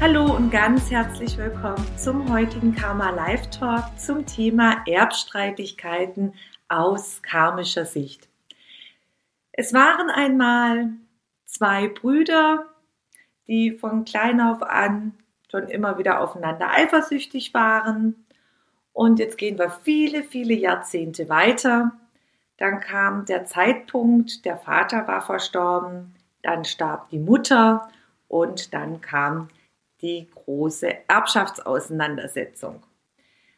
Hallo und ganz herzlich willkommen zum heutigen Karma Live Talk zum Thema Erbstreitigkeiten aus karmischer Sicht. Es waren einmal zwei Brüder, die von klein auf an schon immer wieder aufeinander eifersüchtig waren. Und jetzt gehen wir viele, viele Jahrzehnte weiter. Dann kam der Zeitpunkt, der Vater war verstorben, dann starb die Mutter und dann kam die große Erbschaftsauseinandersetzung.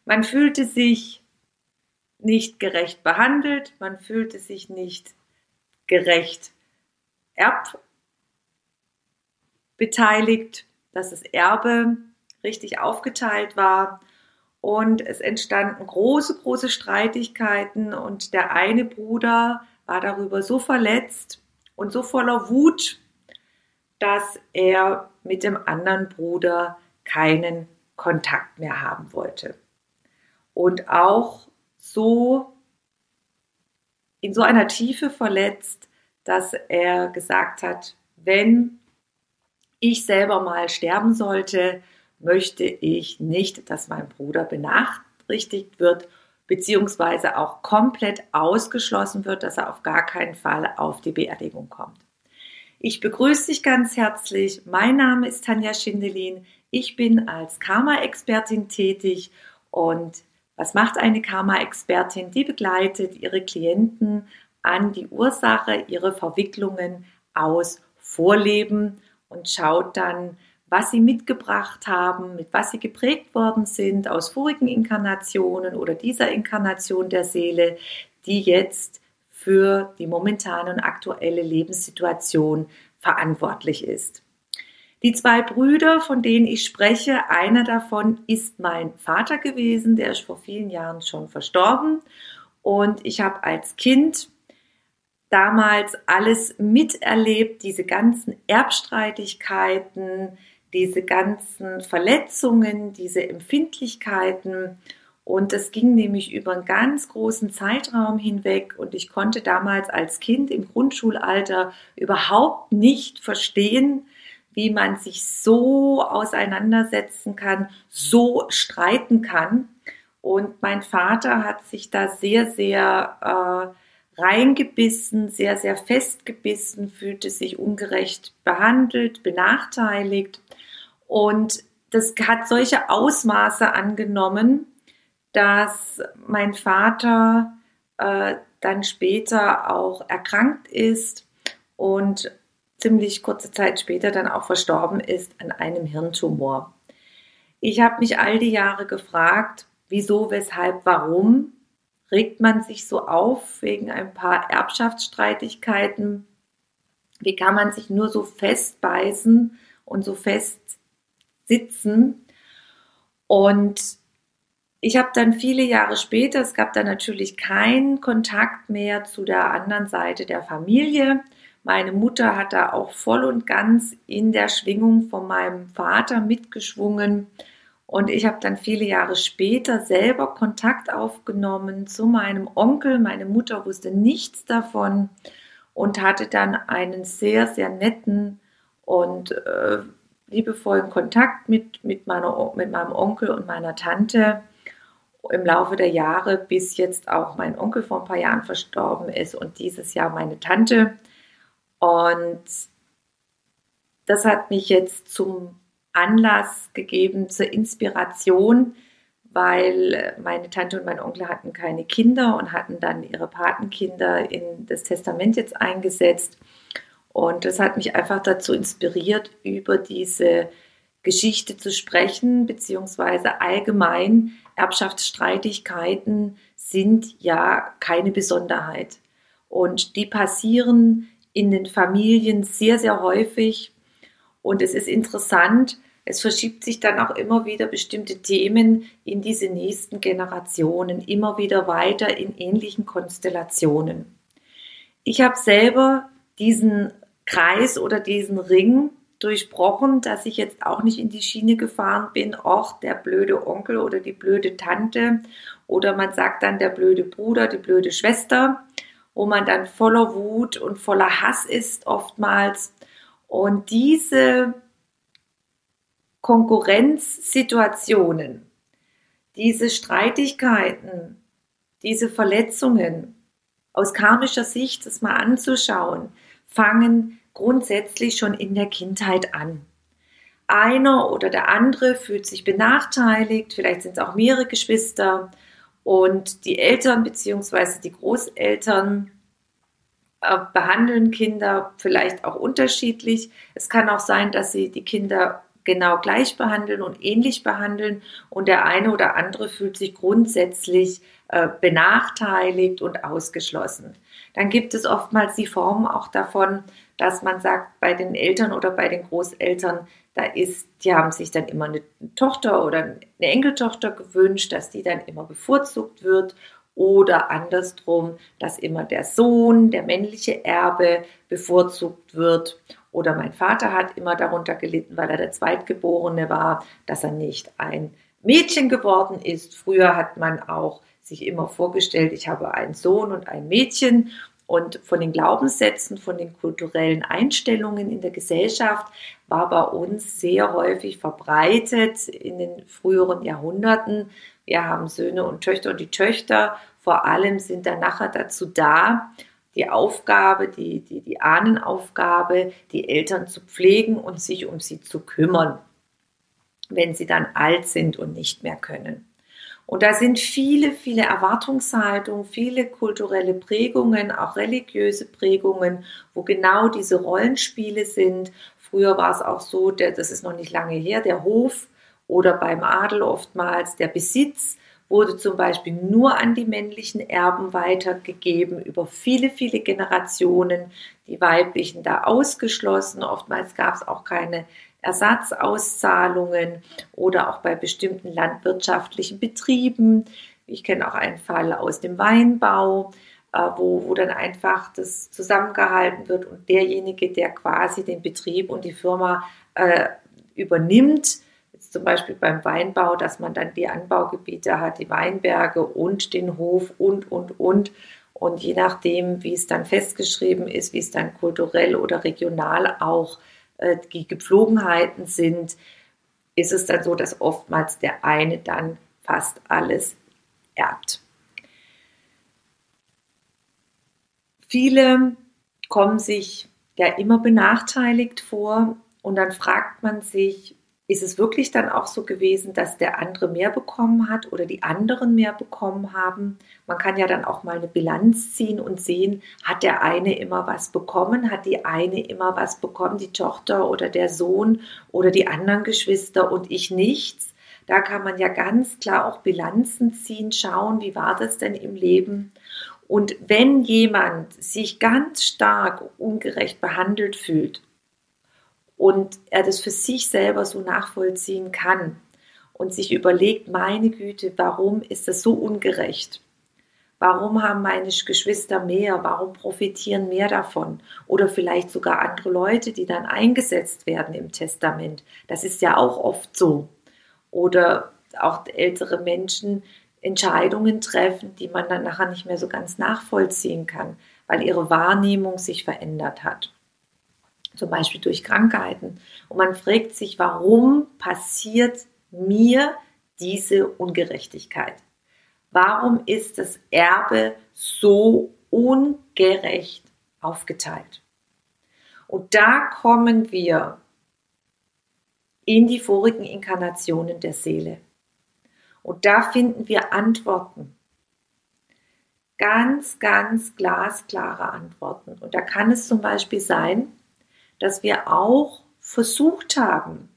Man fühlte sich nicht gerecht behandelt, man fühlte sich nicht gerecht erbbeteiligt, dass das Erbe richtig aufgeteilt war und es entstanden große, große Streitigkeiten und der eine Bruder war darüber so verletzt und so voller Wut, dass er mit dem anderen Bruder keinen Kontakt mehr haben wollte. Und auch so in so einer Tiefe verletzt, dass er gesagt hat, wenn ich selber mal sterben sollte, möchte ich nicht, dass mein Bruder benachrichtigt wird, beziehungsweise auch komplett ausgeschlossen wird, dass er auf gar keinen Fall auf die Beerdigung kommt. Ich begrüße dich ganz herzlich. Mein Name ist Tanja Schindelin. Ich bin als Karma-Expertin tätig und was macht eine Karma-Expertin? Die begleitet ihre Klienten an die Ursache ihrer Verwicklungen aus Vorleben und schaut dann, was sie mitgebracht haben, mit was sie geprägt worden sind aus vorigen Inkarnationen oder dieser Inkarnation der Seele, die jetzt für die momentane und aktuelle Lebenssituation verantwortlich ist. Die zwei Brüder, von denen ich spreche, einer davon ist mein Vater gewesen, der ist vor vielen Jahren schon verstorben. Und ich habe als Kind damals alles miterlebt, diese ganzen Erbstreitigkeiten, diese ganzen Verletzungen, diese Empfindlichkeiten. Und es ging nämlich über einen ganz großen Zeitraum hinweg und ich konnte damals als Kind im Grundschulalter überhaupt nicht verstehen, wie man sich so auseinandersetzen kann, so streiten kann. Und mein Vater hat sich da sehr, sehr äh, reingebissen, sehr, sehr festgebissen, fühlte sich ungerecht behandelt, benachteiligt. Und das hat solche Ausmaße angenommen, dass mein Vater äh, dann später auch erkrankt ist und ziemlich kurze Zeit später dann auch verstorben ist an einem Hirntumor. Ich habe mich all die Jahre gefragt, wieso, weshalb, warum regt man sich so auf wegen ein paar Erbschaftsstreitigkeiten? Wie kann man sich nur so festbeißen und so fest sitzen? Und ich habe dann viele Jahre später, es gab dann natürlich keinen Kontakt mehr zu der anderen Seite der Familie. Meine Mutter hat da auch voll und ganz in der Schwingung von meinem Vater mitgeschwungen. Und ich habe dann viele Jahre später selber Kontakt aufgenommen zu meinem Onkel. Meine Mutter wusste nichts davon und hatte dann einen sehr, sehr netten und äh, liebevollen Kontakt mit, mit, meiner, mit meinem Onkel und meiner Tante im Laufe der Jahre, bis jetzt auch mein Onkel vor ein paar Jahren verstorben ist und dieses Jahr meine Tante. Und das hat mich jetzt zum Anlass gegeben, zur Inspiration, weil meine Tante und mein Onkel hatten keine Kinder und hatten dann ihre Patenkinder in das Testament jetzt eingesetzt. Und das hat mich einfach dazu inspiriert, über diese Geschichte zu sprechen, beziehungsweise allgemein Erbschaftsstreitigkeiten sind ja keine Besonderheit. Und die passieren in den Familien sehr, sehr häufig. Und es ist interessant, es verschiebt sich dann auch immer wieder bestimmte Themen in diese nächsten Generationen, immer wieder weiter in ähnlichen Konstellationen. Ich habe selber diesen Kreis oder diesen Ring durchbrochen, dass ich jetzt auch nicht in die Schiene gefahren bin, auch der blöde Onkel oder die blöde Tante oder man sagt dann der blöde Bruder, die blöde Schwester, wo man dann voller Wut und voller Hass ist oftmals. Und diese Konkurrenzsituationen, diese Streitigkeiten, diese Verletzungen aus karmischer Sicht das mal anzuschauen, fangen grundsätzlich schon in der Kindheit an. Einer oder der andere fühlt sich benachteiligt, vielleicht sind es auch mehrere Geschwister und die Eltern bzw. die Großeltern äh, behandeln Kinder vielleicht auch unterschiedlich. Es kann auch sein, dass sie die Kinder genau gleich behandeln und ähnlich behandeln und der eine oder andere fühlt sich grundsätzlich äh, benachteiligt und ausgeschlossen. Dann gibt es oftmals die Form auch davon, dass man sagt, bei den Eltern oder bei den Großeltern, da ist, die haben sich dann immer eine Tochter oder eine Enkeltochter gewünscht, dass die dann immer bevorzugt wird oder andersrum, dass immer der Sohn, der männliche Erbe bevorzugt wird. Oder mein Vater hat immer darunter gelitten, weil er der Zweitgeborene war, dass er nicht ein Mädchen geworden ist. Früher hat man auch sich immer vorgestellt, ich habe einen Sohn und ein Mädchen. Und von den Glaubenssätzen, von den kulturellen Einstellungen in der Gesellschaft war bei uns sehr häufig verbreitet in den früheren Jahrhunderten. Wir haben Söhne und Töchter und die Töchter vor allem sind dann nachher dazu da, die Aufgabe, die, die, die Ahnenaufgabe, die Eltern zu pflegen und sich um sie zu kümmern, wenn sie dann alt sind und nicht mehr können. Und da sind viele, viele Erwartungshaltungen, viele kulturelle Prägungen, auch religiöse Prägungen, wo genau diese Rollenspiele sind. Früher war es auch so, der, das ist noch nicht lange her, der Hof oder beim Adel oftmals der Besitz wurde zum Beispiel nur an die männlichen Erben weitergegeben über viele, viele Generationen, die weiblichen da ausgeschlossen. Oftmals gab es auch keine Ersatzauszahlungen oder auch bei bestimmten landwirtschaftlichen Betrieben. Ich kenne auch einen Fall aus dem Weinbau, äh, wo, wo dann einfach das zusammengehalten wird und derjenige, der quasi den Betrieb und die Firma äh, übernimmt, zum Beispiel beim Weinbau, dass man dann die Anbaugebiete hat, die Weinberge und den Hof und, und, und. Und je nachdem, wie es dann festgeschrieben ist, wie es dann kulturell oder regional auch äh, die Gepflogenheiten sind, ist es dann so, dass oftmals der eine dann fast alles erbt. Viele kommen sich ja immer benachteiligt vor und dann fragt man sich, ist es wirklich dann auch so gewesen, dass der andere mehr bekommen hat oder die anderen mehr bekommen haben? Man kann ja dann auch mal eine Bilanz ziehen und sehen, hat der eine immer was bekommen, hat die eine immer was bekommen, die Tochter oder der Sohn oder die anderen Geschwister und ich nichts. Da kann man ja ganz klar auch Bilanzen ziehen, schauen, wie war das denn im Leben. Und wenn jemand sich ganz stark ungerecht behandelt fühlt und er das für sich selber so nachvollziehen kann und sich überlegt, meine Güte, warum ist das so ungerecht? Warum haben meine Geschwister mehr? Warum profitieren mehr davon? Oder vielleicht sogar andere Leute, die dann eingesetzt werden im Testament. Das ist ja auch oft so. Oder auch ältere Menschen Entscheidungen treffen, die man dann nachher nicht mehr so ganz nachvollziehen kann, weil ihre Wahrnehmung sich verändert hat zum Beispiel durch Krankheiten. Und man fragt sich, warum passiert mir diese Ungerechtigkeit? Warum ist das Erbe so ungerecht aufgeteilt? Und da kommen wir in die vorigen Inkarnationen der Seele. Und da finden wir Antworten. Ganz, ganz glasklare Antworten. Und da kann es zum Beispiel sein, dass wir auch versucht haben,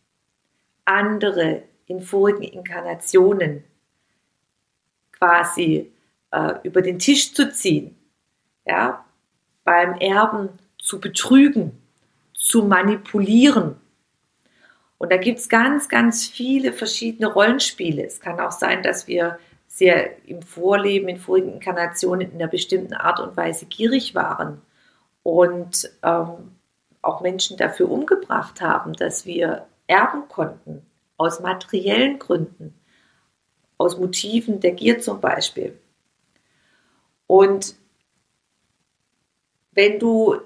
andere in vorigen Inkarnationen quasi äh, über den Tisch zu ziehen, ja, beim Erben zu betrügen, zu manipulieren, Und da gibt es ganz, ganz viele verschiedene Rollenspiele. Es kann auch sein, dass wir sehr im Vorleben, in vorigen Inkarnationen in einer bestimmten Art und Weise gierig waren und ähm, auch Menschen dafür umgebracht haben, dass wir erben konnten, aus materiellen Gründen, aus Motiven der Gier zum Beispiel. Und wenn du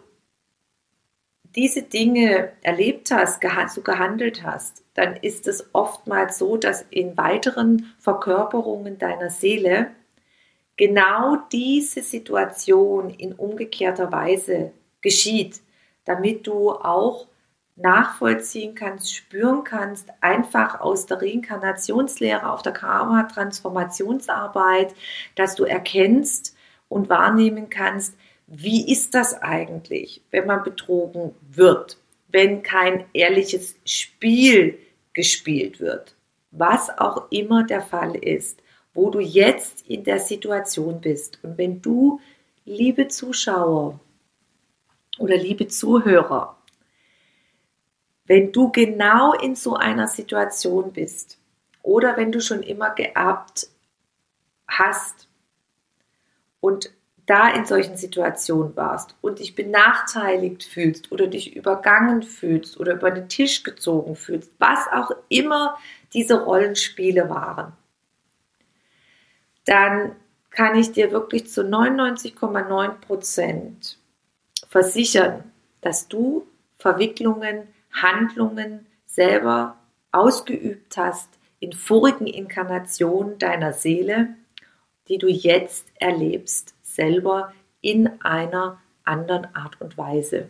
diese Dinge erlebt hast, so gehandelt hast, dann ist es oftmals so, dass in weiteren Verkörperungen deiner Seele genau diese Situation in umgekehrter Weise geschieht, damit du auch nachvollziehen kannst, spüren kannst, einfach aus der Reinkarnationslehre, auf der Karma-Transformationsarbeit, dass du erkennst und wahrnehmen kannst, wie ist das eigentlich, wenn man betrogen wird, wenn kein ehrliches Spiel gespielt wird, was auch immer der Fall ist, wo du jetzt in der Situation bist. Und wenn du, liebe Zuschauer oder liebe Zuhörer, wenn du genau in so einer Situation bist oder wenn du schon immer geerbt hast und da in solchen Situationen warst und dich benachteiligt fühlst oder dich übergangen fühlst oder über den Tisch gezogen fühlst, was auch immer diese Rollenspiele waren, dann kann ich dir wirklich zu 99,9 Prozent versichern, dass du Verwicklungen, Handlungen selber ausgeübt hast in vorigen Inkarnationen deiner Seele, die du jetzt erlebst selber in einer anderen Art und Weise.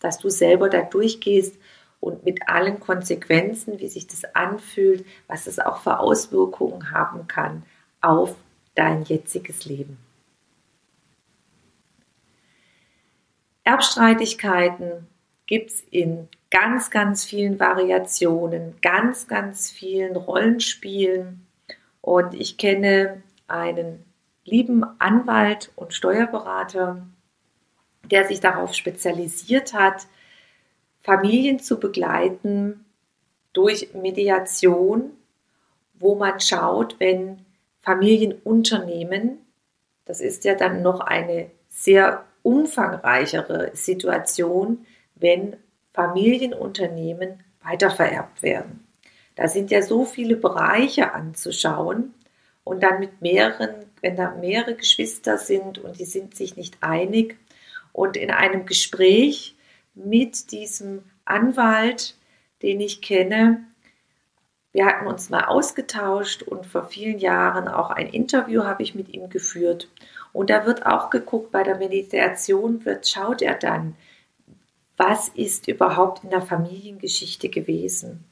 Dass du selber da durchgehst und mit allen Konsequenzen, wie sich das anfühlt, was es auch für Auswirkungen haben kann auf dein jetziges Leben. Erbstreitigkeiten gibt es in ganz, ganz vielen Variationen, ganz, ganz vielen Rollenspielen. Und ich kenne einen lieben Anwalt und Steuerberater, der sich darauf spezialisiert hat, Familien zu begleiten durch Mediation, wo man schaut, wenn Familienunternehmen, das ist ja dann noch eine sehr umfangreichere Situation, wenn Familienunternehmen weitervererbt werden. Da sind ja so viele Bereiche anzuschauen und dann mit mehreren, wenn da mehrere Geschwister sind und die sind sich nicht einig und in einem Gespräch mit diesem Anwalt, den ich kenne, wir hatten uns mal ausgetauscht und vor vielen Jahren auch ein Interview habe ich mit ihm geführt. Und da wird auch geguckt, bei der Meditation wird, schaut er dann, was ist überhaupt in der Familiengeschichte gewesen?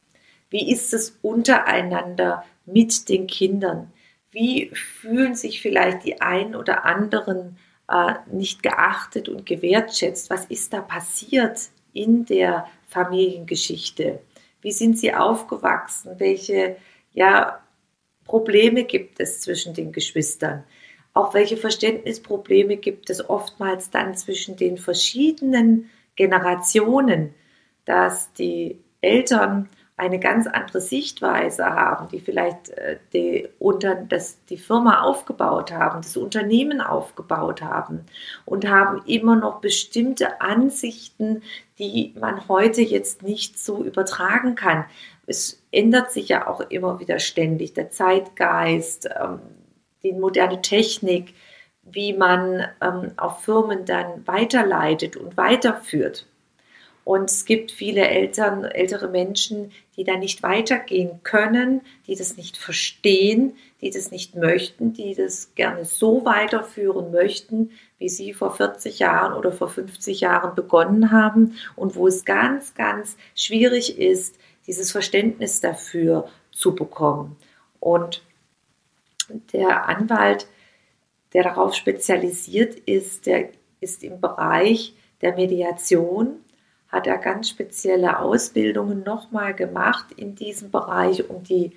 Wie ist es untereinander mit den Kindern? Wie fühlen sich vielleicht die einen oder anderen äh, nicht geachtet und gewertschätzt? Was ist da passiert in der Familiengeschichte? Wie sind sie aufgewachsen? Welche ja, Probleme gibt es zwischen den Geschwistern? Auch welche Verständnisprobleme gibt es oftmals dann zwischen den verschiedenen Generationen, dass die Eltern eine ganz andere Sichtweise haben, die vielleicht äh, die, unter, das, die Firma aufgebaut haben, das Unternehmen aufgebaut haben und haben immer noch bestimmte Ansichten, die man heute jetzt nicht so übertragen kann. Es ändert sich ja auch immer wieder ständig der Zeitgeist, ähm, die moderne Technik, wie man ähm, auf Firmen dann weiterleitet und weiterführt. Und es gibt viele Eltern, ältere Menschen, die da nicht weitergehen können, die das nicht verstehen, die das nicht möchten, die das gerne so weiterführen möchten, wie sie vor 40 Jahren oder vor 50 Jahren begonnen haben und wo es ganz, ganz schwierig ist, dieses Verständnis dafür zu bekommen. Und der Anwalt, der darauf spezialisiert ist, der ist im Bereich der Mediation hat er ganz spezielle Ausbildungen nochmal gemacht in diesem Bereich, um die,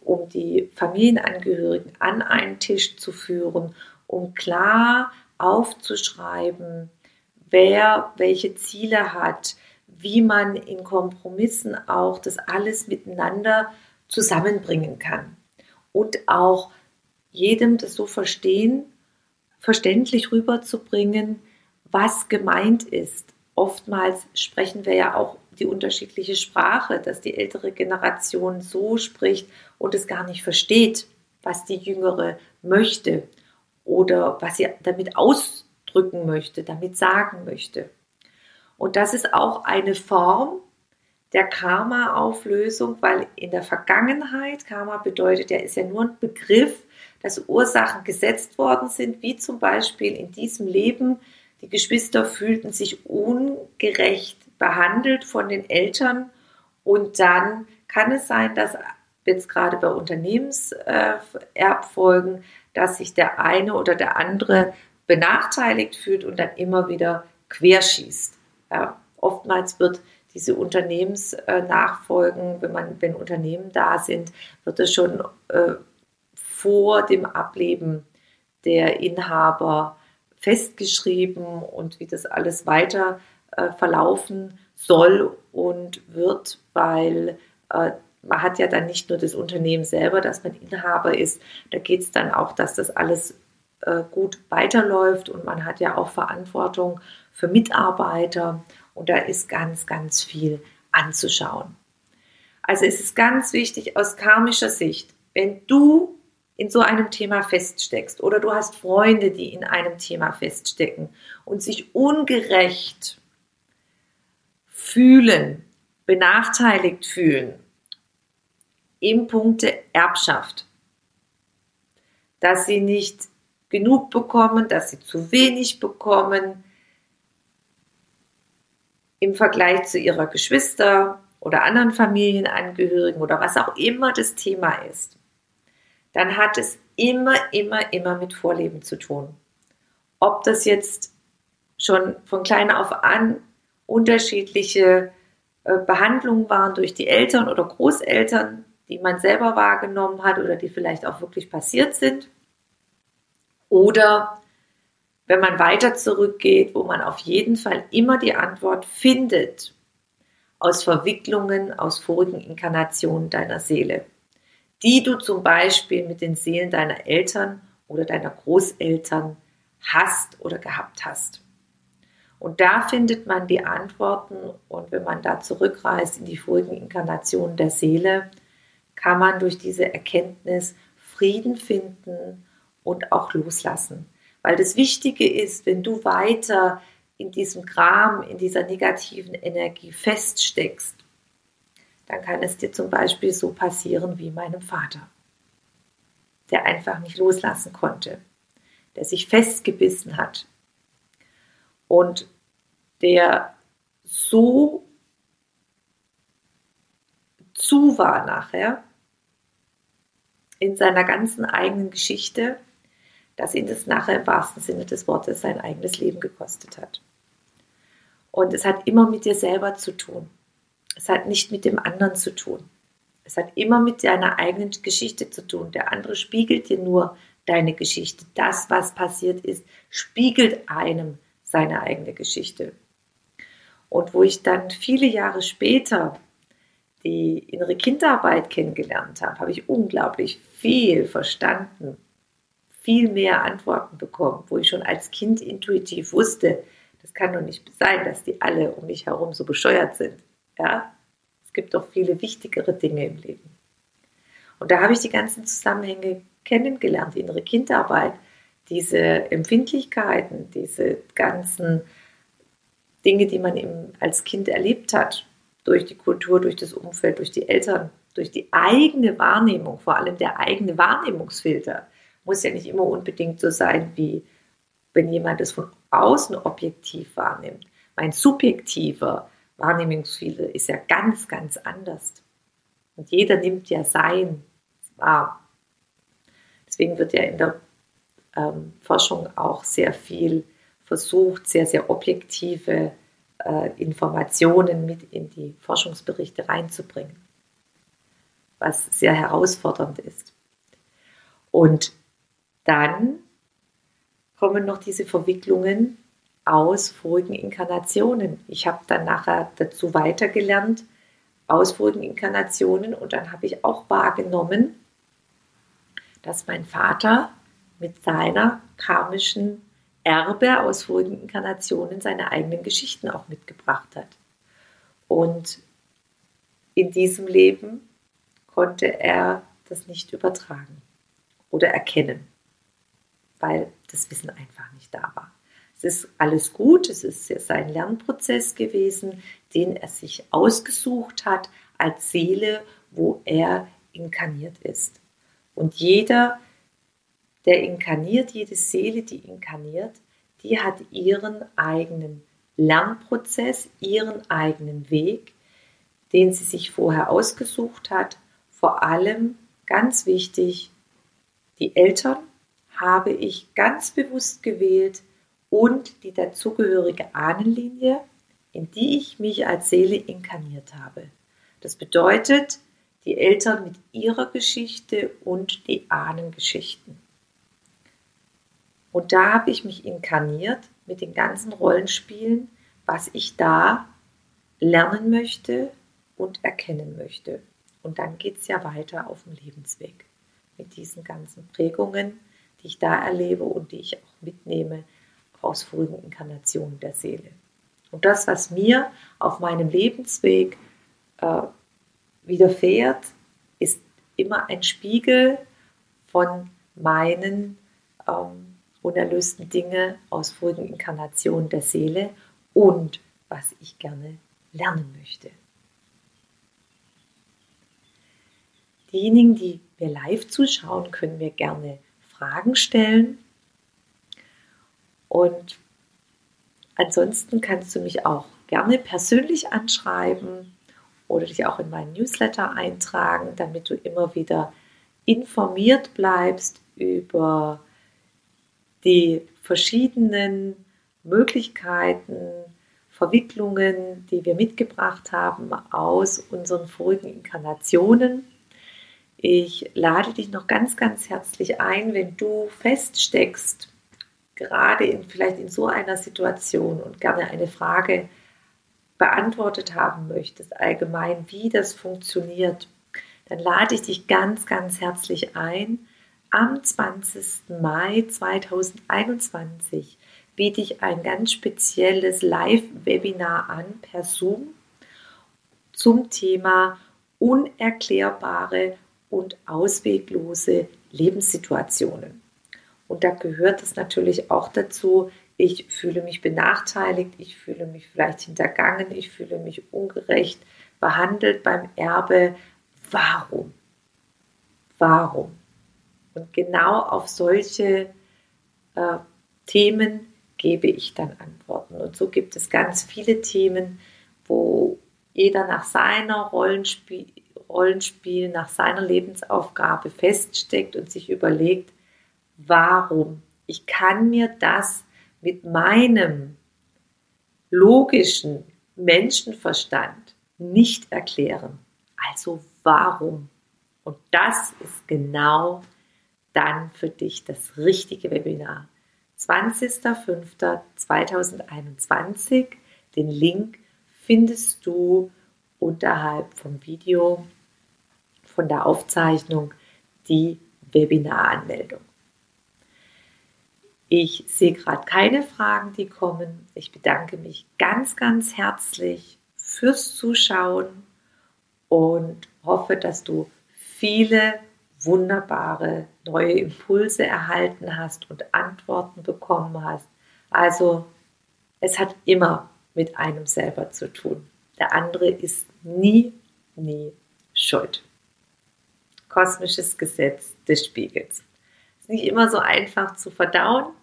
um die Familienangehörigen an einen Tisch zu führen, um klar aufzuschreiben, wer welche Ziele hat, wie man in Kompromissen auch das alles miteinander zusammenbringen kann und auch jedem das so verstehen, verständlich rüberzubringen, was gemeint ist. Oftmals sprechen wir ja auch die unterschiedliche Sprache, dass die ältere Generation so spricht und es gar nicht versteht, was die jüngere möchte oder was sie damit ausdrücken möchte, damit sagen möchte. Und das ist auch eine Form der Karma-Auflösung, weil in der Vergangenheit, Karma bedeutet ja, ist ja nur ein Begriff, dass Ursachen gesetzt worden sind, wie zum Beispiel in diesem Leben, die Geschwister fühlten sich ungerecht behandelt von den Eltern und dann kann es sein, dass jetzt gerade bei Unternehmenserbfolgen, dass sich der eine oder der andere benachteiligt fühlt und dann immer wieder querschießt. Ja, oftmals wird diese Unternehmensnachfolgen, wenn man, wenn Unternehmen da sind, wird es schon äh, vor dem Ableben der Inhaber festgeschrieben und wie das alles weiter äh, verlaufen soll und wird, weil äh, man hat ja dann nicht nur das Unternehmen selber, dass man Inhaber ist, da geht es dann auch, dass das alles äh, gut weiterläuft und man hat ja auch Verantwortung für Mitarbeiter und da ist ganz, ganz viel anzuschauen. Also es ist ganz wichtig aus karmischer Sicht, wenn du in so einem Thema feststeckst oder du hast Freunde, die in einem Thema feststecken und sich ungerecht fühlen, benachteiligt fühlen im Punkte Erbschaft, dass sie nicht genug bekommen, dass sie zu wenig bekommen im Vergleich zu ihrer Geschwister oder anderen Familienangehörigen oder was auch immer das Thema ist dann hat es immer, immer, immer mit Vorleben zu tun. Ob das jetzt schon von klein auf an unterschiedliche äh, Behandlungen waren durch die Eltern oder Großeltern, die man selber wahrgenommen hat oder die vielleicht auch wirklich passiert sind. Oder wenn man weiter zurückgeht, wo man auf jeden Fall immer die Antwort findet aus Verwicklungen aus vorigen Inkarnationen deiner Seele die du zum Beispiel mit den Seelen deiner Eltern oder deiner Großeltern hast oder gehabt hast. Und da findet man die Antworten und wenn man da zurückreist in die vorigen Inkarnationen der Seele, kann man durch diese Erkenntnis Frieden finden und auch loslassen. Weil das Wichtige ist, wenn du weiter in diesem Kram, in dieser negativen Energie feststeckst, dann kann es dir zum Beispiel so passieren wie meinem Vater, der einfach nicht loslassen konnte, der sich festgebissen hat und der so zu war nachher in seiner ganzen eigenen Geschichte, dass ihn das nachher im wahrsten Sinne des Wortes sein eigenes Leben gekostet hat. Und es hat immer mit dir selber zu tun. Es hat nicht mit dem anderen zu tun. Es hat immer mit deiner eigenen Geschichte zu tun. Der andere spiegelt dir nur deine Geschichte. Das, was passiert ist, spiegelt einem seine eigene Geschichte. Und wo ich dann viele Jahre später die innere Kinderarbeit kennengelernt habe, habe ich unglaublich viel verstanden, viel mehr Antworten bekommen, wo ich schon als Kind intuitiv wusste, das kann doch nicht sein, dass die alle um mich herum so bescheuert sind. Ja? Es gibt doch viele wichtigere Dinge im Leben. Und da habe ich die ganzen Zusammenhänge kennengelernt, die innere Kinderarbeit, diese Empfindlichkeiten, diese ganzen Dinge, die man eben als Kind erlebt hat, durch die Kultur, durch das Umfeld, durch die Eltern, durch die eigene Wahrnehmung, vor allem der eigene Wahrnehmungsfilter, muss ja nicht immer unbedingt so sein, wie wenn jemand es von außen objektiv wahrnimmt. Mein subjektiver Wahrnehmungsfilter ist ja ganz, ganz anders. Und jeder nimmt ja sein wahr. Deswegen wird ja in der ähm, Forschung auch sehr viel versucht, sehr, sehr objektive äh, Informationen mit in die Forschungsberichte reinzubringen, was sehr herausfordernd ist. Und dann kommen noch diese Verwicklungen aus vorigen Inkarnationen. Ich habe dann nachher dazu weitergelernt aus vorigen Inkarnationen und dann habe ich auch wahrgenommen, dass mein Vater mit seiner karmischen Erbe aus vorigen Inkarnationen seine eigenen Geschichten auch mitgebracht hat. Und in diesem Leben konnte er das nicht übertragen oder erkennen, weil das Wissen einfach nicht da war. Es ist alles gut, es ist sein Lernprozess gewesen, den er sich ausgesucht hat als Seele, wo er inkarniert ist. Und jeder, der inkarniert, jede Seele, die inkarniert, die hat ihren eigenen Lernprozess, ihren eigenen Weg, den sie sich vorher ausgesucht hat. Vor allem, ganz wichtig, die Eltern habe ich ganz bewusst gewählt und die dazugehörige Ahnenlinie, in die ich mich als Seele inkarniert habe. Das bedeutet, die Eltern mit ihrer Geschichte und die Ahnengeschichten. Und da habe ich mich inkarniert mit den ganzen Rollenspielen, was ich da lernen möchte und erkennen möchte. Und dann geht es ja weiter auf dem Lebensweg mit diesen ganzen Prägungen, die ich da erlebe und die ich auch mitnehme aus vorigen Inkarnationen der Seele. Und das, was mir auf meinem Lebensweg äh, widerfährt, ist immer ein Spiegel von meinen ähm, unerlösten Dingen aus vorigen Inkarnationen der Seele und was ich gerne lernen möchte. Diejenigen, die mir live zuschauen, können mir gerne Fragen stellen. Und ansonsten kannst du mich auch gerne persönlich anschreiben oder dich auch in meinen Newsletter eintragen, damit du immer wieder informiert bleibst über die verschiedenen Möglichkeiten, Verwicklungen, die wir mitgebracht haben aus unseren vorigen Inkarnationen. Ich lade dich noch ganz, ganz herzlich ein, wenn du feststeckst, gerade in, vielleicht in so einer Situation und gerne eine Frage beantwortet haben möchtest, allgemein, wie das funktioniert, dann lade ich dich ganz, ganz herzlich ein. Am 20. Mai 2021 biete ich ein ganz spezielles Live-Webinar an per Zoom zum Thema unerklärbare und ausweglose Lebenssituationen. Und da gehört es natürlich auch dazu, ich fühle mich benachteiligt, ich fühle mich vielleicht hintergangen, ich fühle mich ungerecht behandelt beim Erbe. Warum? Warum? Und genau auf solche äh, Themen gebe ich dann Antworten. Und so gibt es ganz viele Themen, wo jeder nach seiner Rollenspiel, Rollenspiel, nach seiner Lebensaufgabe feststeckt und sich überlegt, warum? Ich kann mir das mit meinem logischen Menschenverstand nicht erklären. Also warum? Und das ist genau dann für dich das richtige Webinar. 20.05.2021. Den Link findest du unterhalb vom Video, von der Aufzeichnung, die Webinaranmeldung. Ich sehe gerade keine Fragen, die kommen. Ich bedanke mich ganz, ganz herzlich fürs Zuschauen und hoffe, dass du viele wunderbare neue Impulse erhalten hast und Antworten bekommen hast. Also es hat immer mit einem selber zu tun. Der andere ist nie, nie schuld. Kosmisches Gesetz des Spiegels. Ist nicht immer so einfach zu verdauen,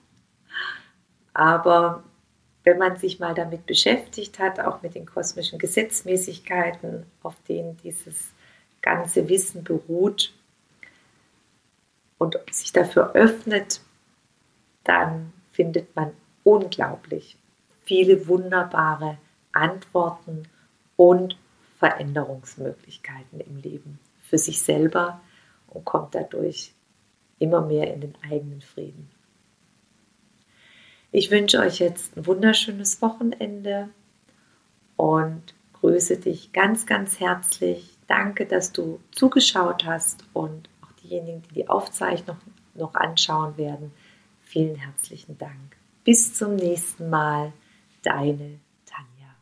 aber wenn man sich mal damit beschäftigt hat, auch mit den kosmischen Gesetzmäßigkeiten, auf denen dieses ganze Wissen beruht und sich dafür öffnet, dann findet man unglaublich viele wunderbare Antworten und Veränderungsmöglichkeiten im Leben für sich selber und kommt dadurch immer mehr in den eigenen Frieden. Ich wünsche euch jetzt ein wunderschönes Wochenende und grüße dich ganz, ganz herzlich. Danke, dass du zugeschaut hast und auch diejenigen, die die Aufzeichnung noch anschauen werden. Vielen herzlichen Dank. Bis zum nächsten Mal. Deine.